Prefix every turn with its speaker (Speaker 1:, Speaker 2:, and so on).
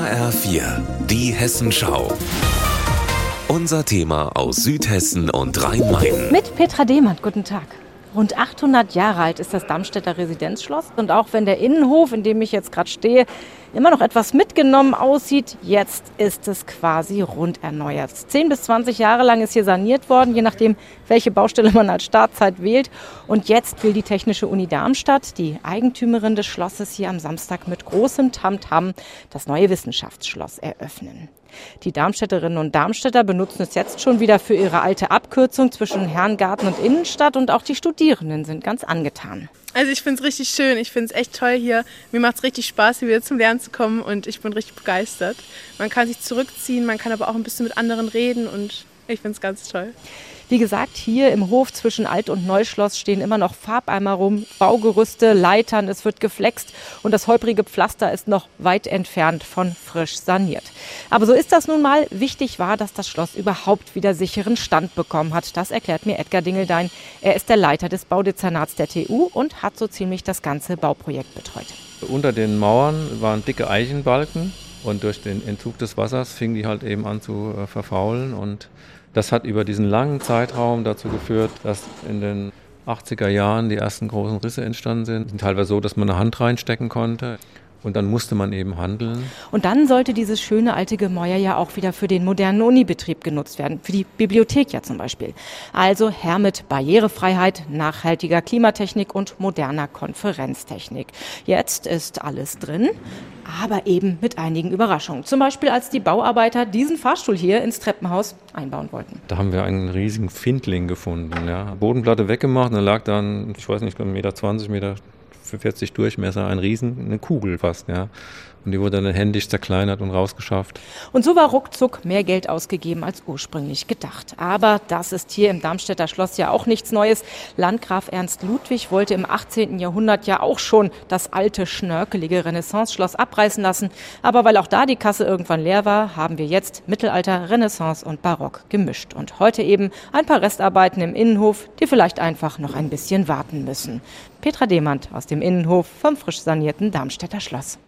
Speaker 1: HR4, die Hessenschau. Unser Thema aus Südhessen und Rhein-Main.
Speaker 2: Mit Petra Demand, guten Tag. Rund 800 Jahre alt ist das Darmstädter Residenzschloss. Und auch wenn der Innenhof, in dem ich jetzt gerade stehe, immer noch etwas mitgenommen aussieht, jetzt ist es quasi rund erneuert. 10 bis 20 Jahre lang ist hier saniert worden, je nachdem, welche Baustelle man als Startzeit wählt. Und jetzt will die Technische Uni Darmstadt, die Eigentümerin des Schlosses, hier am Samstag mit großem Tamtam -Tam das neue Wissenschaftsschloss eröffnen. Die Darmstädterinnen und Darmstädter benutzen es jetzt schon wieder für ihre alte Abkürzung zwischen Herrengarten und Innenstadt und auch die Studierenden sind ganz angetan.
Speaker 3: Also ich finde es richtig schön, ich finde es echt toll hier. Mir macht es richtig Spaß, hier wieder zum Lernen zu kommen und ich bin richtig begeistert. Man kann sich zurückziehen, man kann aber auch ein bisschen mit anderen reden und ich finde es ganz toll.
Speaker 2: Wie gesagt, hier im Hof zwischen Alt- und Neuschloss stehen immer noch Farbeimer rum, Baugerüste, Leitern, es wird geflext und das holprige Pflaster ist noch weit entfernt von frisch saniert. Aber so ist das nun mal. Wichtig war, dass das Schloss überhaupt wieder sicheren Stand bekommen hat. Das erklärt mir Edgar Dingeldein. Er ist der Leiter des Baudezernats der TU und hat so ziemlich das ganze Bauprojekt betreut.
Speaker 4: Unter den Mauern waren dicke Eichenbalken und durch den Entzug des Wassers fing die halt eben an zu äh, verfaulen und das hat über diesen langen Zeitraum dazu geführt, dass in den 80er Jahren die ersten großen Risse entstanden sind. Teilweise so, dass man eine Hand reinstecken konnte. Und dann musste man eben handeln.
Speaker 2: Und dann sollte dieses schöne alte Gemäuer ja auch wieder für den modernen Unibetrieb genutzt werden, für die Bibliothek ja zum Beispiel. Also Herr mit Barrierefreiheit, nachhaltiger Klimatechnik und moderner Konferenztechnik. Jetzt ist alles drin, aber eben mit einigen Überraschungen. Zum Beispiel, als die Bauarbeiter diesen Fahrstuhl hier ins Treppenhaus einbauen wollten.
Speaker 4: Da haben wir einen riesigen Findling gefunden. Ja. Bodenplatte weggemacht und da lag dann, ich weiß nicht, 1,20 Meter, Meter 40 Durchmesser, ein Riesen, eine Kugel fast, ja. Und die wurde dann händisch zerkleinert und rausgeschafft.
Speaker 2: Und so war ruckzuck mehr Geld ausgegeben als ursprünglich gedacht. Aber das ist hier im Darmstädter Schloss ja auch nichts Neues. Landgraf Ernst Ludwig wollte im 18. Jahrhundert ja auch schon das alte, schnörkelige Renaissance-Schloss abreißen lassen. Aber weil auch da die Kasse irgendwann leer war, haben wir jetzt Mittelalter, Renaissance und Barock gemischt. Und heute eben ein paar Restarbeiten im Innenhof, die vielleicht einfach noch ein bisschen warten müssen. Petra Demand aus dem Innenhof vom frisch sanierten Darmstädter Schloss.